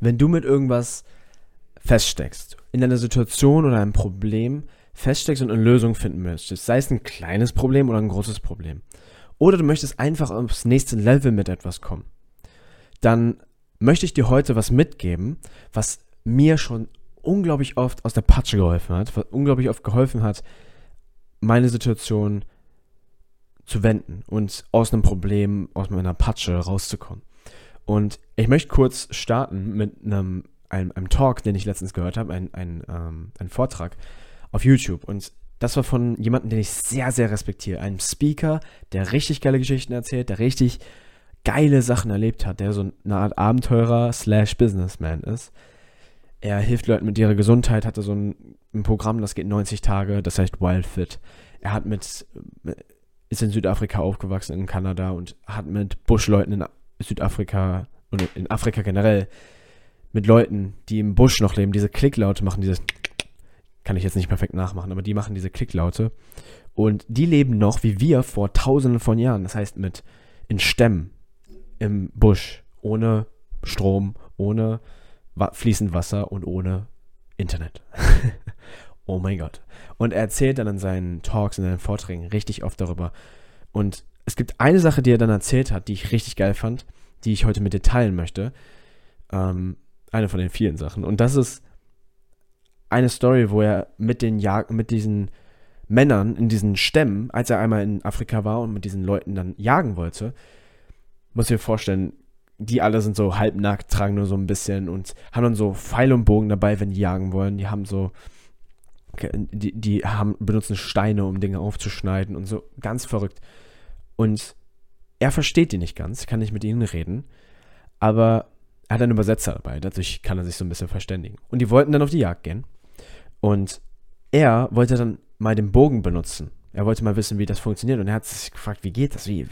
wenn du mit irgendwas feststeckst, in einer Situation oder einem Problem feststeckst und eine Lösung finden möchtest, sei es ein kleines Problem oder ein großes Problem, oder du möchtest einfach aufs nächste Level mit etwas kommen, dann möchte ich dir heute was mitgeben, was mir schon unglaublich oft aus der Patsche geholfen hat, was unglaublich oft geholfen hat, meine Situation zu wenden und aus einem Problem, aus meiner Patsche rauszukommen. Und ich möchte kurz starten mit einem, einem, einem Talk, den ich letztens gehört habe, ein, ein, ähm, ein Vortrag auf YouTube. Und das war von jemandem, den ich sehr, sehr respektiere. Einem Speaker, der richtig geile Geschichten erzählt, der richtig geile Sachen erlebt hat, der so eine Art Abenteurer slash Businessman ist. Er hilft Leuten mit ihrer Gesundheit, hatte so ein, ein Programm, das geht 90 Tage, das heißt Wild Fit. Er hat mit, ist in Südafrika aufgewachsen, in Kanada und hat mit Buschleuten in Südafrika und in Afrika generell mit Leuten, die im Busch noch leben, diese Klicklaute machen, dieses kann ich jetzt nicht perfekt nachmachen, aber die machen diese Klicklaute und die leben noch wie wir vor tausenden von Jahren, das heißt mit in Stämmen im Busch, ohne Strom, ohne fließend Wasser und ohne Internet. oh mein Gott. Und er erzählt dann in seinen Talks, in seinen Vorträgen richtig oft darüber. Und es gibt eine Sache, die er dann erzählt hat, die ich richtig geil fand, die ich heute mit dir teilen möchte. Ähm, eine von den vielen Sachen. Und das ist eine Story, wo er mit den Jag mit diesen Männern in diesen Stämmen, als er einmal in Afrika war und mit diesen Leuten dann jagen wollte, muss ich mir vorstellen, die alle sind so halbnackt, tragen nur so ein bisschen und haben dann so Pfeil und Bogen dabei, wenn die jagen wollen. Die haben so, die, die haben, benutzen Steine, um Dinge aufzuschneiden und so ganz verrückt. Und er versteht die nicht ganz, kann nicht mit ihnen reden, aber er hat einen Übersetzer dabei, dadurch kann er sich so ein bisschen verständigen. Und die wollten dann auf die Jagd gehen. Und er wollte dann mal den Bogen benutzen. Er wollte mal wissen, wie das funktioniert. Und er hat sich gefragt, wie geht das? Wie?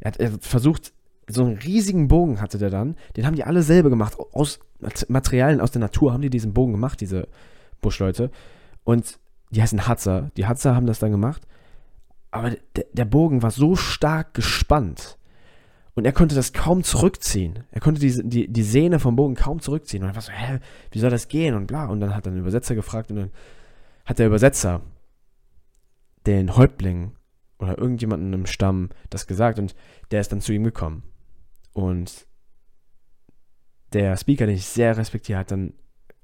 Er hat, er hat versucht, so einen riesigen Bogen hatte der dann. Den haben die alle selber gemacht. Aus Materialien aus der Natur haben die diesen Bogen gemacht, diese Buschleute. Und die heißen Hatzer. Die Hatzer haben das dann gemacht. Aber der, der Bogen war so stark gespannt. Und er konnte das kaum zurückziehen. Er konnte die, die, die Sehne vom Bogen kaum zurückziehen. Und er war so, hä, wie soll das gehen? Und bla. Und dann hat er den Übersetzer gefragt und dann hat der Übersetzer den Häuptling oder irgendjemanden im Stamm das gesagt und der ist dann zu ihm gekommen. Und der Speaker, den ich sehr respektiere, hat dann,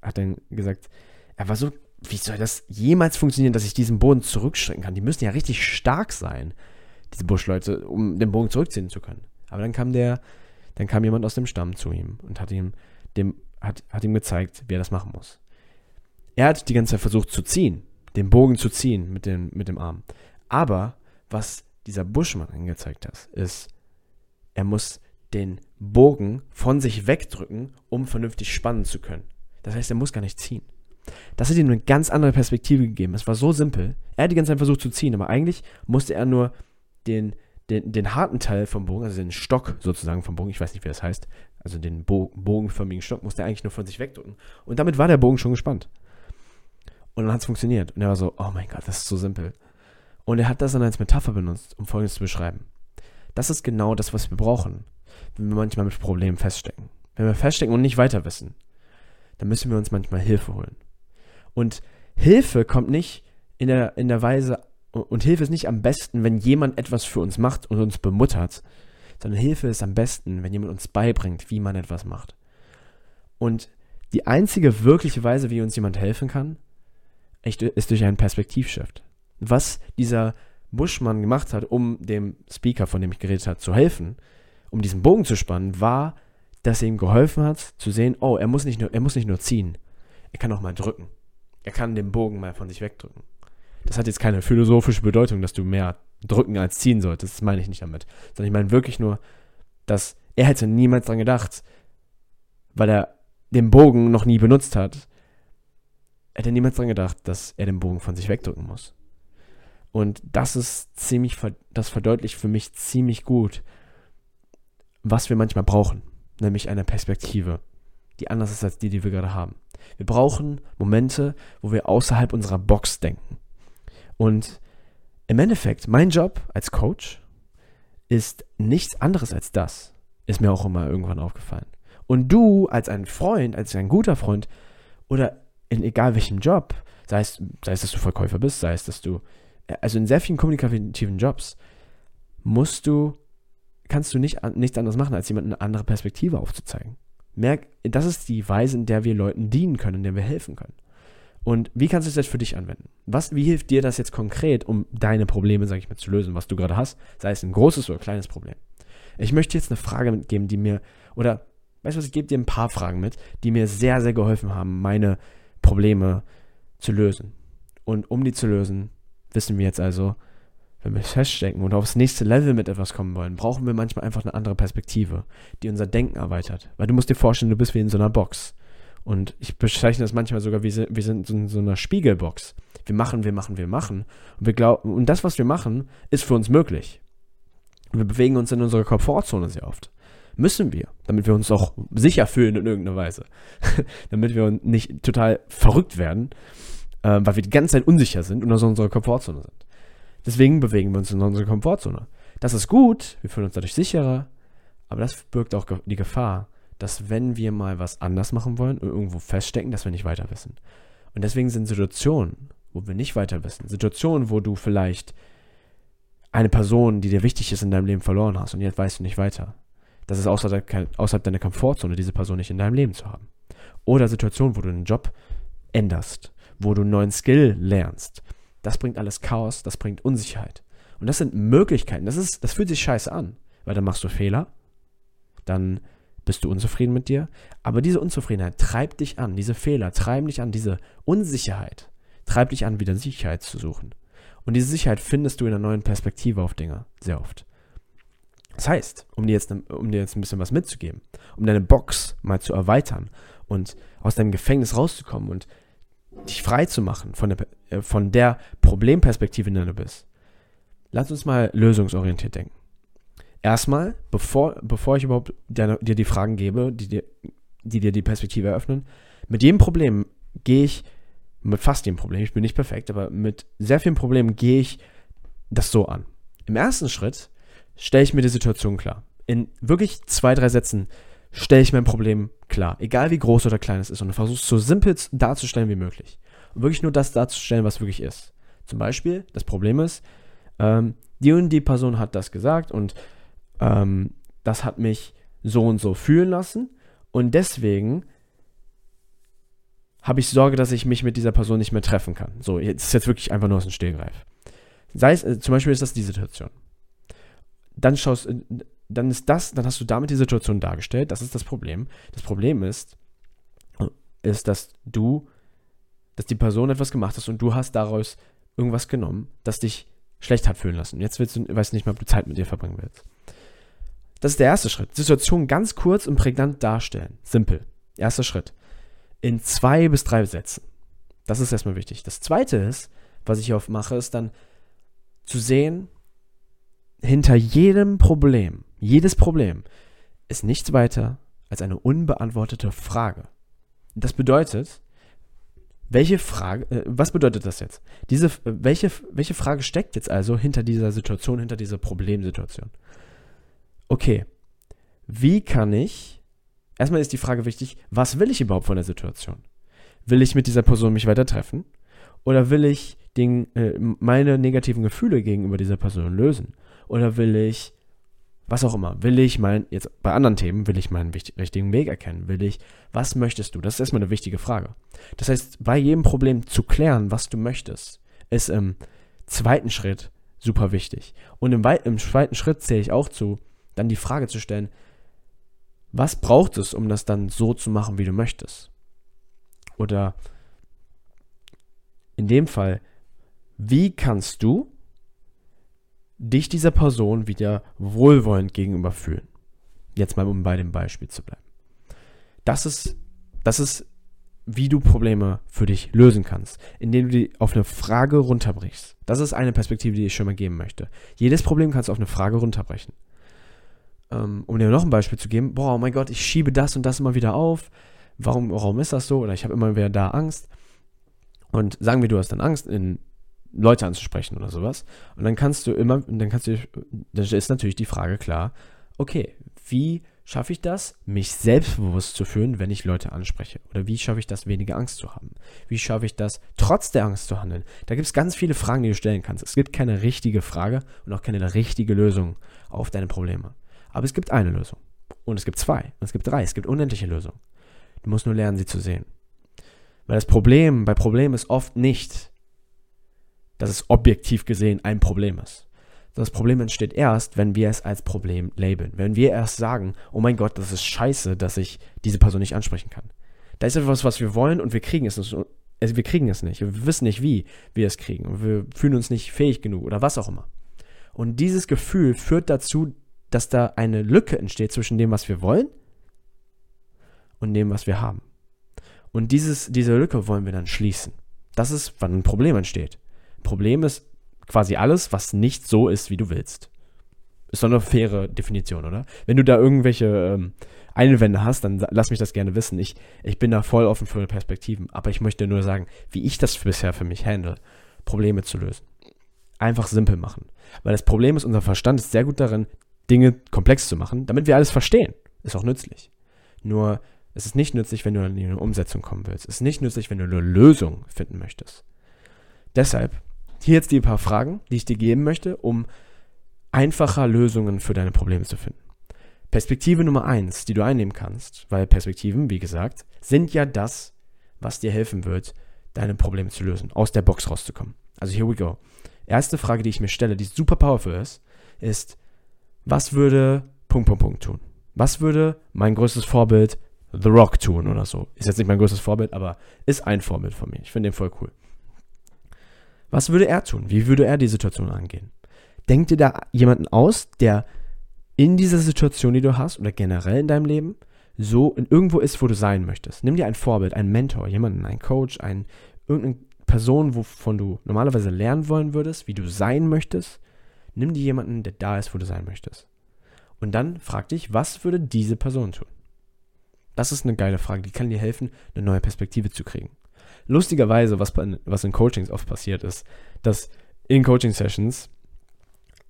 hat dann gesagt, er war so, wie soll das jemals funktionieren, dass ich diesen Boden zurückstrecken kann? Die müssen ja richtig stark sein, diese Buschleute, um den Bogen zurückziehen zu können. Aber dann kam der, dann kam jemand aus dem Stamm zu ihm und hat ihm, dem, hat, hat ihm gezeigt, wie er das machen muss. Er hat die ganze Zeit versucht zu ziehen, den Bogen zu ziehen mit dem, mit dem Arm. Aber was dieser Buschmann angezeigt hat, ist, er muss den Bogen von sich wegdrücken, um vernünftig spannen zu können. Das heißt, er muss gar nicht ziehen. Das hat ihm eine ganz andere Perspektive gegeben. Es war so simpel. Er hat die ganze Zeit versucht zu ziehen, aber eigentlich musste er nur den, den, den harten Teil vom Bogen, also den Stock sozusagen vom Bogen, ich weiß nicht, wie das heißt, also den Bo bogenförmigen Stock, musste er eigentlich nur von sich wegdrücken. Und damit war der Bogen schon gespannt. Und dann hat es funktioniert. Und er war so, oh mein Gott, das ist so simpel. Und er hat das dann als Metapher benutzt, um Folgendes zu beschreiben. Das ist genau das, was wir brauchen wenn wir manchmal mit Problemen feststecken. Wenn wir feststecken und nicht weiter wissen, dann müssen wir uns manchmal Hilfe holen. Und Hilfe kommt nicht in der, in der Weise, und Hilfe ist nicht am besten, wenn jemand etwas für uns macht und uns bemuttert, sondern Hilfe ist am besten, wenn jemand uns beibringt, wie man etwas macht. Und die einzige wirkliche Weise, wie uns jemand helfen kann, ist durch einen Perspektivshift. Was dieser Buschmann gemacht hat, um dem Speaker, von dem ich geredet habe, zu helfen, um diesen Bogen zu spannen, war, dass er ihm geholfen hat, zu sehen, oh, er muss nicht nur, er muss nicht nur ziehen, er kann auch mal drücken. Er kann den Bogen mal von sich wegdrücken. Das hat jetzt keine philosophische Bedeutung, dass du mehr drücken als ziehen solltest. Das meine ich nicht damit. Sondern ich meine wirklich nur, dass er hätte niemals dran gedacht, weil er den Bogen noch nie benutzt hat, hätte niemals dran gedacht, dass er den Bogen von sich wegdrücken muss. Und das ist ziemlich, das verdeutlicht für mich ziemlich gut, was wir manchmal brauchen, nämlich eine Perspektive, die anders ist als die, die wir gerade haben. Wir brauchen Momente, wo wir außerhalb unserer Box denken. Und im Endeffekt, mein Job als Coach ist nichts anderes als das. Ist mir auch immer irgendwann aufgefallen. Und du als ein Freund, als ein guter Freund oder in egal welchem Job, sei es, sei es, dass du Verkäufer bist, sei es, dass du, äh, also in sehr vielen kommunikativen Jobs, musst du, kannst du nicht, nichts anderes machen, als jemandem eine andere Perspektive aufzuzeigen. Merk, das ist die Weise, in der wir Leuten dienen können, in der wir helfen können. Und wie kannst du das jetzt für dich anwenden? Was, wie hilft dir das jetzt konkret, um deine Probleme, sag ich mal, zu lösen, was du gerade hast, sei es ein großes oder kleines Problem? Ich möchte jetzt eine Frage mitgeben, die mir, oder, weißt du was, ich gebe dir ein paar Fragen mit, die mir sehr, sehr geholfen haben, meine Probleme zu lösen. Und um die zu lösen, wissen wir jetzt also, wenn wir feststecken und aufs nächste Level mit etwas kommen wollen, brauchen wir manchmal einfach eine andere Perspektive, die unser Denken erweitert. Weil du musst dir vorstellen, du bist wie in so einer Box. Und ich bezeichne das manchmal sogar wie wir sind in so einer Spiegelbox. Wir machen, wir machen, wir machen. Und, wir glauben, und das, was wir machen, ist für uns möglich. Und wir bewegen uns in unserer Komfortzone sehr oft. Müssen wir, damit wir uns auch sicher fühlen in irgendeiner Weise. damit wir nicht total verrückt werden, äh, weil wir die ganze Zeit unsicher sind und aus unserer Komfortzone sind. Deswegen bewegen wir uns in unserer Komfortzone. Das ist gut, wir fühlen uns dadurch sicherer, aber das birgt auch die Gefahr, dass wenn wir mal was anders machen wollen und irgendwo feststecken, dass wir nicht weiter wissen. Und deswegen sind Situationen, wo wir nicht weiter wissen, Situationen, wo du vielleicht eine Person, die dir wichtig ist in deinem Leben verloren hast und jetzt weißt du nicht weiter. Das ist außerhalb, außerhalb deiner Komfortzone, diese Person nicht in deinem Leben zu haben. Oder Situationen, wo du einen Job änderst, wo du einen neuen Skill lernst. Das bringt alles Chaos, das bringt Unsicherheit. Und das sind Möglichkeiten. Das, ist, das fühlt sich scheiße an, weil dann machst du Fehler, dann bist du unzufrieden mit dir. Aber diese Unzufriedenheit treibt dich an, diese Fehler treiben dich an, diese Unsicherheit treibt dich an, wieder Sicherheit zu suchen. Und diese Sicherheit findest du in einer neuen Perspektive auf Dinge, sehr oft. Das heißt, um dir, jetzt, um dir jetzt ein bisschen was mitzugeben, um deine Box mal zu erweitern und aus deinem Gefängnis rauszukommen und dich frei zu machen von der, äh, von der Problemperspektive, in der du bist, lass uns mal lösungsorientiert denken. Erstmal, bevor, bevor ich überhaupt dir, dir die Fragen gebe, die dir, die dir die Perspektive eröffnen, mit jedem Problem gehe ich, mit fast jedem Problem, ich bin nicht perfekt, aber mit sehr vielen Problemen gehe ich das so an. Im ersten Schritt stelle ich mir die Situation klar. In wirklich zwei, drei Sätzen stelle ich mein Problem klar, egal wie groß oder klein es ist, und versuche es so simpel darzustellen wie möglich. Und wirklich nur das darzustellen, was wirklich ist. Zum Beispiel, das Problem ist, ähm, die und die Person hat das gesagt und ähm, das hat mich so und so fühlen lassen und deswegen habe ich Sorge, dass ich mich mit dieser Person nicht mehr treffen kann. So, jetzt ist jetzt wirklich einfach nur aus dem Stillgreif. Sei es, äh, zum Beispiel ist das die Situation. Dann schaust, äh, dann ist das, dann hast du damit die Situation dargestellt. Das ist das Problem. Das Problem ist, ist, dass du, dass die Person etwas gemacht hat und du hast daraus irgendwas genommen, das dich schlecht hat fühlen lassen. Jetzt willst du, weißt du nicht mehr, ob du Zeit mit dir verbringen willst. Das ist der erste Schritt. Situation ganz kurz und prägnant darstellen. Simpel. Erster Schritt. In zwei bis drei Sätzen. Das ist erstmal wichtig. Das zweite ist, was ich oft mache, ist dann zu sehen, hinter jedem Problem, jedes Problem ist nichts weiter als eine unbeantwortete Frage. Das bedeutet, welche Frage, äh, was bedeutet das jetzt? Diese, welche, welche Frage steckt jetzt also hinter dieser Situation, hinter dieser Problemsituation? okay, wie kann ich, erstmal ist die Frage wichtig, was will ich überhaupt von der Situation? Will ich mit dieser Person mich weiter treffen? Oder will ich den, äh, meine negativen Gefühle gegenüber dieser Person lösen? Oder will ich, was auch immer, will ich mein, jetzt bei anderen Themen, will ich meinen richtigen Weg erkennen? Will ich, was möchtest du? Das ist erstmal eine wichtige Frage. Das heißt, bei jedem Problem zu klären, was du möchtest, ist im zweiten Schritt super wichtig. Und im, im zweiten Schritt zähle ich auch zu, dann die Frage zu stellen, was braucht es, um das dann so zu machen, wie du möchtest? Oder in dem Fall, wie kannst du dich dieser Person wieder wohlwollend gegenüber fühlen? Jetzt mal, um bei dem Beispiel zu bleiben. Das ist, das ist, wie du Probleme für dich lösen kannst, indem du die auf eine Frage runterbrichst. Das ist eine Perspektive, die ich schon mal geben möchte. Jedes Problem kannst du auf eine Frage runterbrechen ähm, um dir noch ein Beispiel zu geben, boah, oh mein Gott, ich schiebe das und das immer wieder auf. Warum, warum ist das so? Oder ich habe immer wieder da Angst. Und sagen wir, du hast dann Angst, in Leute anzusprechen oder sowas. Und dann kannst du immer, dann kannst du, dann ist natürlich die Frage klar, okay, wie schaffe ich das, mich selbstbewusst zu fühlen, wenn ich Leute anspreche? Oder wie schaffe ich das, weniger Angst zu haben? Wie schaffe ich das, trotz der Angst zu handeln? Da gibt es ganz viele Fragen, die du stellen kannst. Es gibt keine richtige Frage und auch keine richtige Lösung auf deine Probleme. Aber es gibt eine Lösung. Und es gibt zwei. Und es gibt drei. Es gibt unendliche Lösungen. Du musst nur lernen, sie zu sehen. Weil das Problem bei Problemen ist oft nicht, dass es objektiv gesehen ein Problem ist. Das Problem entsteht erst, wenn wir es als Problem labeln. Wenn wir erst sagen, oh mein Gott, das ist scheiße, dass ich diese Person nicht ansprechen kann. Da ist etwas, was wir wollen und wir kriegen es nicht. Also wir kriegen es nicht. Wir wissen nicht, wie wir es kriegen. Und wir fühlen uns nicht fähig genug oder was auch immer. Und dieses Gefühl führt dazu, dass da eine Lücke entsteht zwischen dem, was wir wollen und dem, was wir haben. Und dieses, diese Lücke wollen wir dann schließen. Das ist, wann ein Problem entsteht. Problem ist quasi alles, was nicht so ist, wie du willst. Ist doch eine faire Definition, oder? Wenn du da irgendwelche ähm, Einwände hast, dann lass mich das gerne wissen. Ich, ich bin da voll offen für Perspektiven, aber ich möchte nur sagen, wie ich das bisher für mich handle, Probleme zu lösen. Einfach simpel machen. Weil das Problem ist, unser Verstand ist sehr gut darin, Dinge komplex zu machen, damit wir alles verstehen. Ist auch nützlich. Nur, es ist nicht nützlich, wenn du in eine Umsetzung kommen willst. Es ist nicht nützlich, wenn du eine Lösung finden möchtest. Deshalb hier jetzt die paar Fragen, die ich dir geben möchte, um einfacher Lösungen für deine Probleme zu finden. Perspektive Nummer eins, die du einnehmen kannst, weil Perspektiven, wie gesagt, sind ja das, was dir helfen wird, deine Probleme zu lösen, aus der Box rauszukommen. Also here we go. Erste Frage, die ich mir stelle, die super powerful ist, ist, was würde Punkt, Punkt, Punkt tun? Was würde mein größtes Vorbild The Rock tun oder so? Ist jetzt nicht mein größtes Vorbild, aber ist ein Vorbild von mir. Ich finde den voll cool. Was würde er tun? Wie würde er die Situation angehen? Denk dir da jemanden aus, der in dieser Situation, die du hast, oder generell in deinem Leben, so irgendwo ist, wo du sein möchtest. Nimm dir ein Vorbild, einen Mentor, jemanden, einen Coach, einen, irgendeine Person, wovon du normalerweise lernen wollen würdest, wie du sein möchtest. Nimm dir jemanden, der da ist, wo du sein möchtest. Und dann frag dich, was würde diese Person tun? Das ist eine geile Frage, die kann dir helfen, eine neue Perspektive zu kriegen lustigerweise, was, was in Coachings oft passiert ist, dass in Coaching-Sessions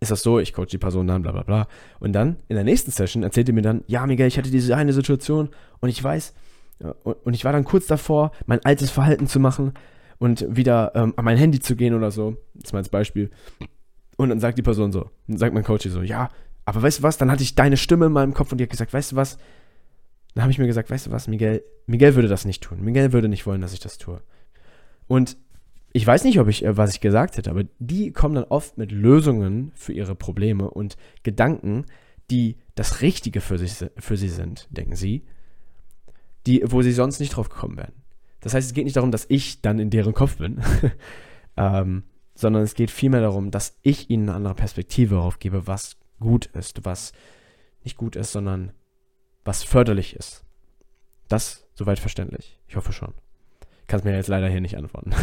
ist das so, ich coach die Person dann, bla bla bla. Und dann in der nächsten Session erzählt ihr mir dann, ja, Miguel, ich hatte diese eine Situation und ich weiß, und ich war dann kurz davor, mein altes Verhalten zu machen und wieder ähm, an mein Handy zu gehen oder so. Das ist mal als Beispiel. Und dann sagt die Person so, dann sagt mein Coach so, ja, aber weißt du was, dann hatte ich deine Stimme in meinem Kopf und die hat gesagt, weißt du was, dann habe ich mir gesagt, weißt du was, Miguel, Miguel würde das nicht tun. Miguel würde nicht wollen, dass ich das tue. Und ich weiß nicht, ob ich, äh, was ich gesagt hätte, aber die kommen dann oft mit Lösungen für ihre Probleme und Gedanken, die das Richtige für, sich, für sie sind, denken sie, die, wo sie sonst nicht drauf gekommen wären. Das heißt, es geht nicht darum, dass ich dann in deren Kopf bin, ähm, sondern es geht vielmehr darum, dass ich ihnen eine andere Perspektive darauf gebe, was gut ist, was nicht gut ist, sondern was förderlich ist. Das soweit verständlich. Ich hoffe schon. Kannst mir jetzt leider hier nicht antworten.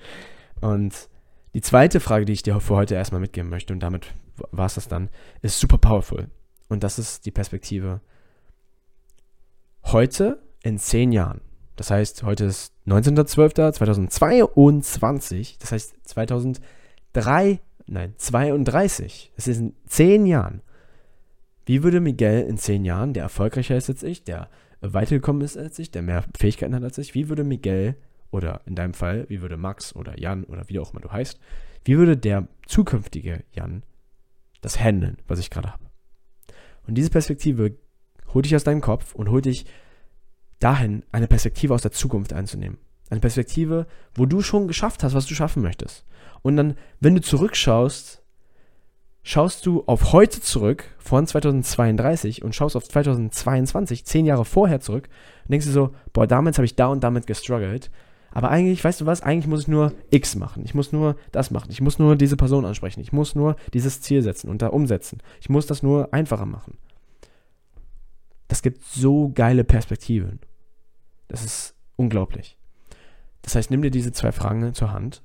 und die zweite Frage, die ich dir für heute erstmal mitgeben möchte, und damit war es das dann, ist super powerful. Und das ist die Perspektive heute in zehn Jahren. Das heißt, heute ist 19.12.2022. Das heißt 2003, nein, 32. Es ist in zehn Jahren. Wie würde Miguel in zehn Jahren, der erfolgreicher ist als ich, der weitergekommen ist als ich, der mehr Fähigkeiten hat als ich, wie würde Miguel oder in deinem Fall, wie würde Max oder Jan oder wie auch immer du heißt, wie würde der zukünftige Jan das handeln, was ich gerade habe? Und diese Perspektive holt dich aus deinem Kopf und holt dich dahin, eine Perspektive aus der Zukunft einzunehmen. Eine Perspektive, wo du schon geschafft hast, was du schaffen möchtest. Und dann, wenn du zurückschaust, schaust du auf heute zurück, von 2032, und schaust auf 2022, zehn Jahre vorher zurück, und denkst du so, boah, damals habe ich da und damit gestruggelt. Aber eigentlich, weißt du was, eigentlich muss ich nur X machen. Ich muss nur das machen. Ich muss nur diese Person ansprechen. Ich muss nur dieses Ziel setzen und da umsetzen. Ich muss das nur einfacher machen. Das gibt so geile Perspektiven. Das ist unglaublich. Das heißt, nimm dir diese zwei Fragen zur Hand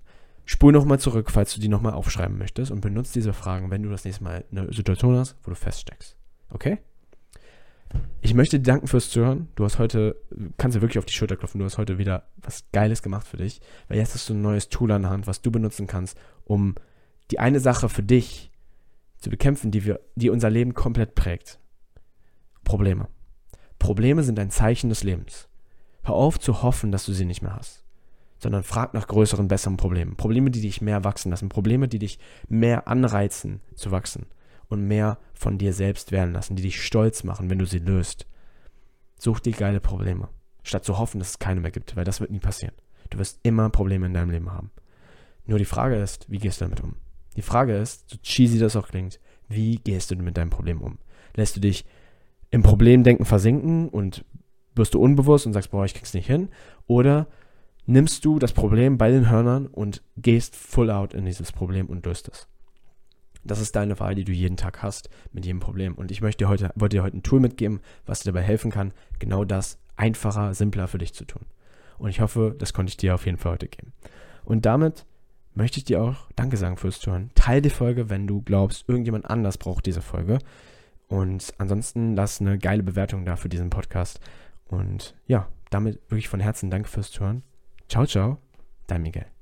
Spul nochmal zurück, falls du die nochmal aufschreiben möchtest und benutze diese Fragen, wenn du das nächste Mal eine Situation hast, wo du feststeckst. Okay? Ich möchte dir danken fürs Zuhören. Du hast heute, kannst dir wirklich auf die Schulter klopfen, du hast heute wieder was Geiles gemacht für dich, weil jetzt hast du ein neues Tool an der Hand, was du benutzen kannst, um die eine Sache für dich zu bekämpfen, die, wir, die unser Leben komplett prägt. Probleme. Probleme sind ein Zeichen des Lebens. Hör auf zu hoffen, dass du sie nicht mehr hast, sondern frag nach größeren, besseren Problemen. Probleme, die dich mehr wachsen lassen. Probleme, die dich mehr anreizen zu wachsen und mehr von dir selbst werden lassen, die dich stolz machen, wenn du sie löst. Such dir geile Probleme, statt zu hoffen, dass es keine mehr gibt, weil das wird nie passieren. Du wirst immer Probleme in deinem Leben haben. Nur die Frage ist, wie gehst du damit um? Die Frage ist, so cheesy das auch klingt, wie gehst du mit deinem Problem um? Lässt du dich im Problemdenken versinken und wirst du unbewusst und sagst, boah, ich krieg's nicht hin? Oder nimmst du das Problem bei den Hörnern und gehst full out in dieses Problem und löst es? Das ist deine Wahl, die du jeden Tag hast mit jedem Problem. Und ich möchte dir heute, wollte dir heute ein Tool mitgeben, was dir dabei helfen kann, genau das einfacher, simpler für dich zu tun. Und ich hoffe, das konnte ich dir auf jeden Fall heute geben. Und damit möchte ich dir auch Danke sagen fürs Zuhören. Teil die Folge, wenn du glaubst, irgendjemand anders braucht diese Folge. Und ansonsten lass eine geile Bewertung da für diesen Podcast. Und ja, damit wirklich von Herzen Danke fürs Zuhören. Ciao, ciao, dein Miguel.